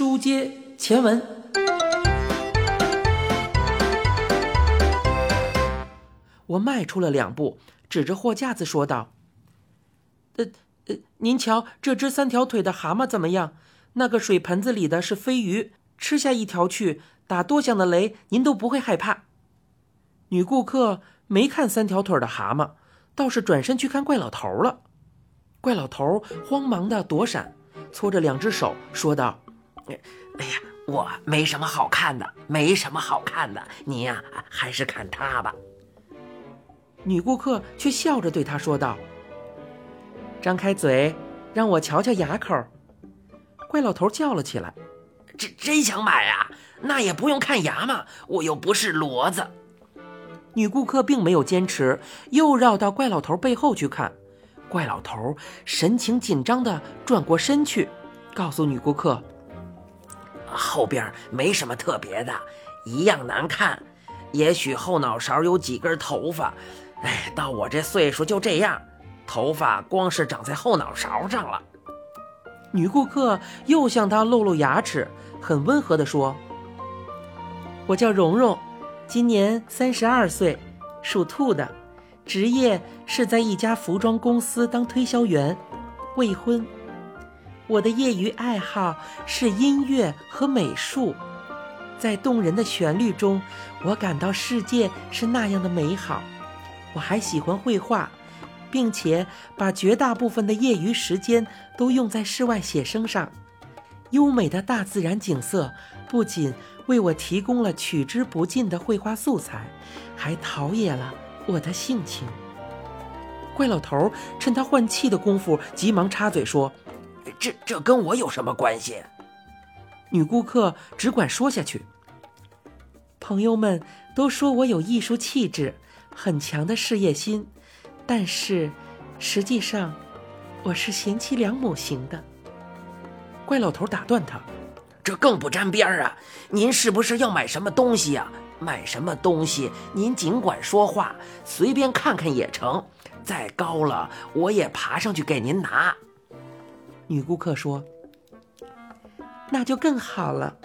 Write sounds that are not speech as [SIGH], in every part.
书接前文，我迈出了两步，指着货架子说道：“呃呃，您瞧，这只三条腿的蛤蟆怎么样？那个水盆子里的是飞鱼，吃下一条去，打多响的雷，您都不会害怕。”女顾客没看三条腿的蛤蟆，倒是转身去看怪老头了。怪老头慌忙的躲闪，搓着两只手说道。哎呀，我没什么好看的，没什么好看的，你呀，还是看他吧。女顾客却笑着对他说道：“张开嘴，让我瞧瞧牙口。”怪老头叫了起来：“真真想买啊？那也不用看牙嘛，我又不是骡子。”女顾客并没有坚持，又绕到怪老头背后去看。怪老头神情紧张地转过身去，告诉女顾客。后边没什么特别的，一样难看。也许后脑勺有几根头发，哎，到我这岁数就这样，头发光是长在后脑勺上了。女顾客又向他露露牙齿，很温和地说：“我叫蓉蓉，今年三十二岁，属兔的，职业是在一家服装公司当推销员，未婚。”我的业余爱好是音乐和美术，在动人的旋律中，我感到世界是那样的美好。我还喜欢绘画，并且把绝大部分的业余时间都用在室外写生上。优美的大自然景色不仅为我提供了取之不尽的绘画素材，还陶冶了我的性情。怪老头趁他换气的功夫，急忙插嘴说。这这跟我有什么关系？女顾客只管说下去。朋友们都说我有艺术气质，很强的事业心，但是实际上我是贤妻良母型的。怪老头打断他：“这更不沾边儿啊！您是不是要买什么东西呀？买什么东西您尽管说话，随便看看也成。再高了我也爬上去给您拿。”女顾客说：“那就更好了，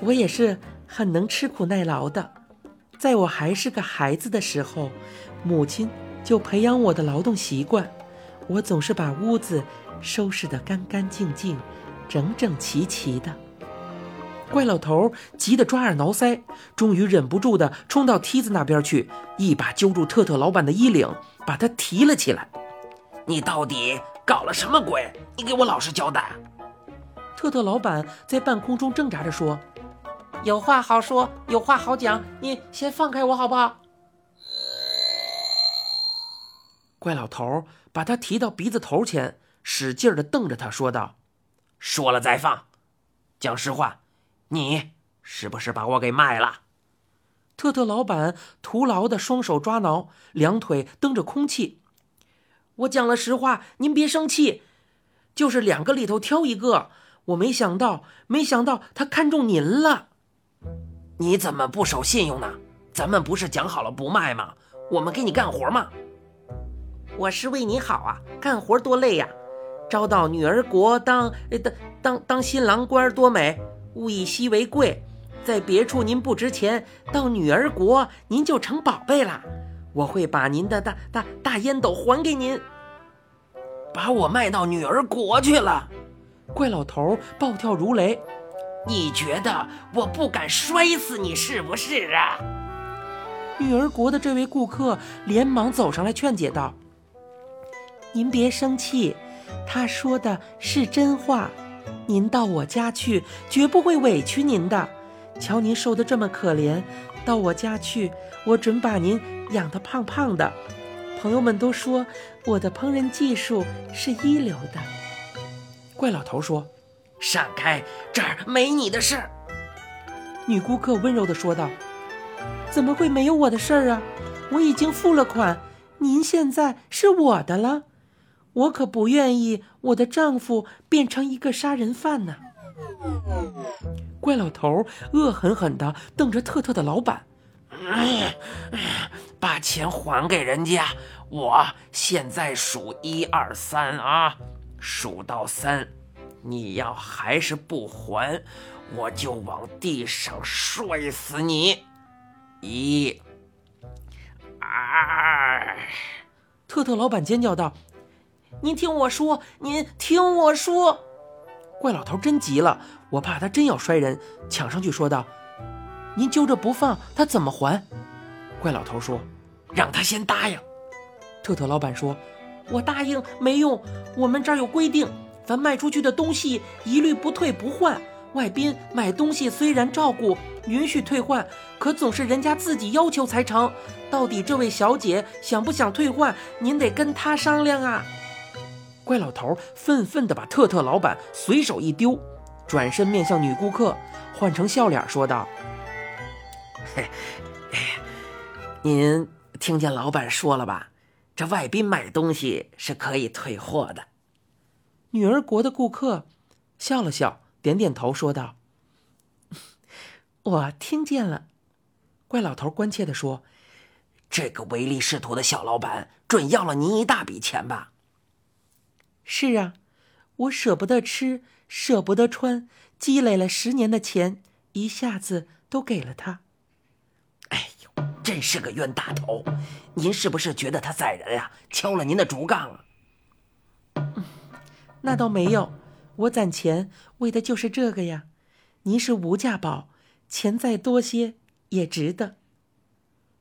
我也是很能吃苦耐劳的。在我还是个孩子的时候，母亲就培养我的劳动习惯。我总是把屋子收拾得干干净净、整整齐齐的。”怪老头急得抓耳挠腮，终于忍不住的冲到梯子那边去，一把揪住特特老板的衣领，把他提了起来。“你到底？”搞了什么鬼？你给我老实交代！特特老板在半空中挣扎着说：“有话好说，有话好讲，你先放开我好不好？”怪老头把他提到鼻子头前，使劲的瞪着他说道：“说了再放，讲实话，你是不是把我给卖了？”特特老板徒劳的双手抓挠，两腿蹬着空气。我讲了实话，您别生气，就是两个里头挑一个。我没想到，没想到他看中您了。你怎么不守信用呢？咱们不是讲好了不卖吗？我们给你干活吗？我是为你好啊，干活多累呀！招到女儿国当当当当新郎官多美，物以稀为贵，在别处您不值钱，到女儿国您就成宝贝了。我会把您的大大大烟斗还给您。把我卖到女儿国去了，怪老头暴跳如雷。你觉得我不敢摔死你是不是啊？女儿国的这位顾客连忙走上来劝解道：“您别生气，他说的是真话。您到我家去，绝不会委屈您的。瞧您瘦得这么可怜，到我家去，我准把您。”养得胖胖的，朋友们都说我的烹饪技术是一流的。怪老头说：“闪开，这儿没你的事。”女顾客温柔地说道：“怎么会没有我的事儿啊？我已经付了款，您现在是我的了。我可不愿意我的丈夫变成一个杀人犯呢。”怪老头恶狠狠地瞪着特特的老板。把钱还给人家！我现在数一二三啊，数到三，你要还是不还，我就往地上摔死你！一、二。特特老板尖叫道：“您听我说，您听我说！”怪老头真急了，我怕他真要摔人，抢上去说道：“您揪着不放，他怎么还？”怪老头说：“让他先答应。”特特老板说：“我答应没用，我们这儿有规定，咱卖出去的东西一律不退不换。外宾买东西虽然照顾，允许退换，可总是人家自己要求才成。到底这位小姐想不想退换，您得跟她商量啊。”怪老头愤愤地把特特老板随手一丢，转身面向女顾客，换成笑脸说道：“嘿，您听见老板说了吧？这外宾买东西是可以退货的。”女儿国的顾客笑了笑，点点头说道：“ [LAUGHS] 我听见了。”怪老头关切地说：“这个唯利是图的小老板，准要了您一大笔钱吧？”是啊，我舍不得吃，舍不得穿，积累了十年的钱，一下子都给了他。真是个冤大头！您是不是觉得他宰人呀？敲了您的竹杠啊？嗯，那倒没有，我攒钱为的就是这个呀。您是无价宝，钱再多些也值得。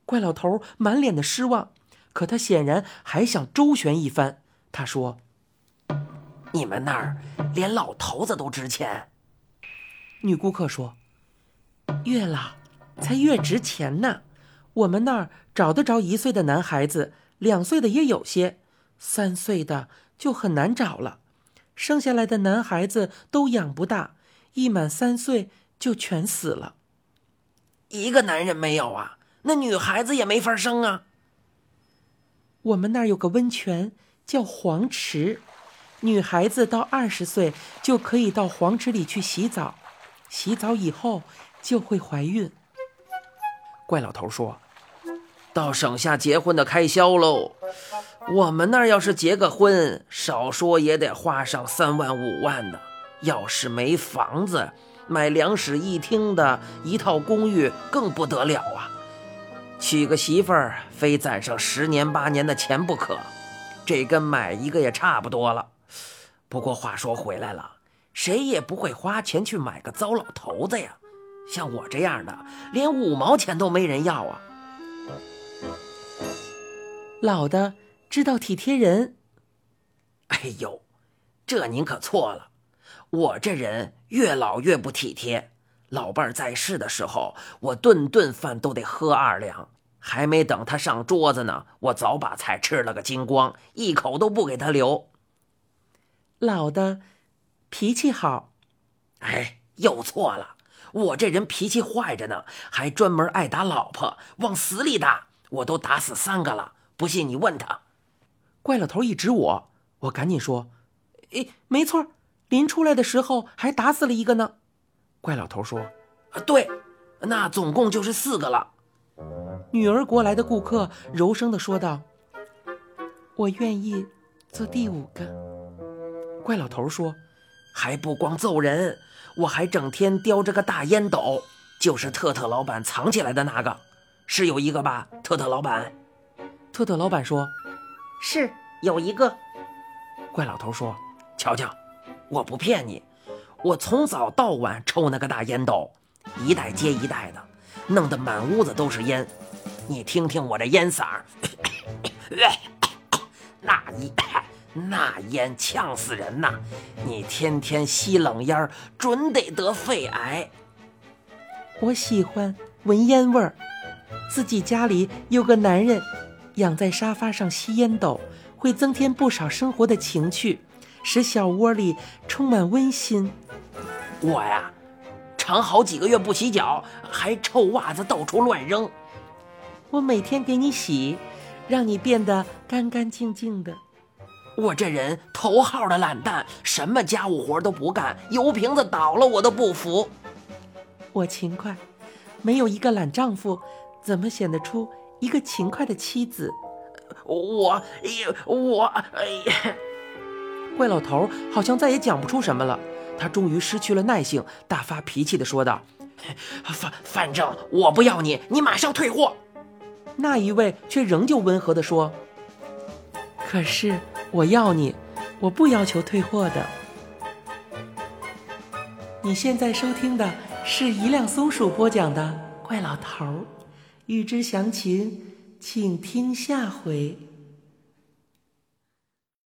怪老头满脸的失望，可他显然还想周旋一番。他说。你们那儿连老头子都值钱？女顾客说：“越老才越值钱呢。我们那儿找得着一岁的男孩子，两岁的也有些，三岁的就很难找了。生下来的男孩子都养不大，一满三岁就全死了。一个男人没有啊？那女孩子也没法生啊。我们那儿有个温泉叫黄池。”女孩子到二十岁就可以到黄池里去洗澡，洗澡以后就会怀孕。怪老头说：“倒省下结婚的开销喽。我们那儿要是结个婚，少说也得花上三万五万的。要是没房子，买两室一厅的一套公寓更不得了啊！娶个媳妇儿，非攒上十年八年的钱不可。这跟买一个也差不多了。”不过话说回来了，谁也不会花钱去买个糟老头子呀。像我这样的，连五毛钱都没人要啊。老的知道体贴人。哎呦，这您可错了。我这人越老越不体贴。老伴儿在世的时候，我顿顿饭都得喝二两，还没等他上桌子呢，我早把菜吃了个精光，一口都不给他留。老的脾气好，哎，又错了。我这人脾气坏着呢，还专门爱打老婆，往死里打，我都打死三个了。不信你问他。怪老头一指我，我赶紧说：“哎，没错，临出来的时候还打死了一个呢。”怪老头说：“啊对，那总共就是四个了。”女儿国来的顾客柔声的说道：“我愿意做第五个。”怪老头说：“还不光揍人，我还整天叼着个大烟斗，就是特特老板藏起来的那个，是有一个吧？特特老板。”特特老板说：“是有一个。”怪老头说：“瞧瞧，我不骗你，我从早到晚抽那个大烟斗，一袋接一袋的，弄得满屋子都是烟。你听听我这烟嗓儿，[COUGHS] 那一……” [COUGHS] 那烟呛死人呐！你天天吸冷烟，准得得肺癌。我喜欢闻烟味儿，自己家里有个男人，养在沙发上吸烟斗，会增添不少生活的情趣，使小窝里充满温馨。我呀，常好几个月不洗脚，还臭袜子到处乱扔。我每天给你洗，让你变得干干净净的。我这人头号的懒蛋，什么家务活都不干，油瓶子倒了我都不扶。我勤快，没有一个懒丈夫，怎么显得出一个勤快的妻子？我，我，哎呀！怪老头好像再也讲不出什么了，他终于失去了耐性，大发脾气的说道：“反反正我不要你，你马上退货。”那一位却仍旧温和的说：“可是我要你，我不要求退货的。”你现在收听的是一辆松鼠播讲的《怪老头儿》，欲知详情，请听下回。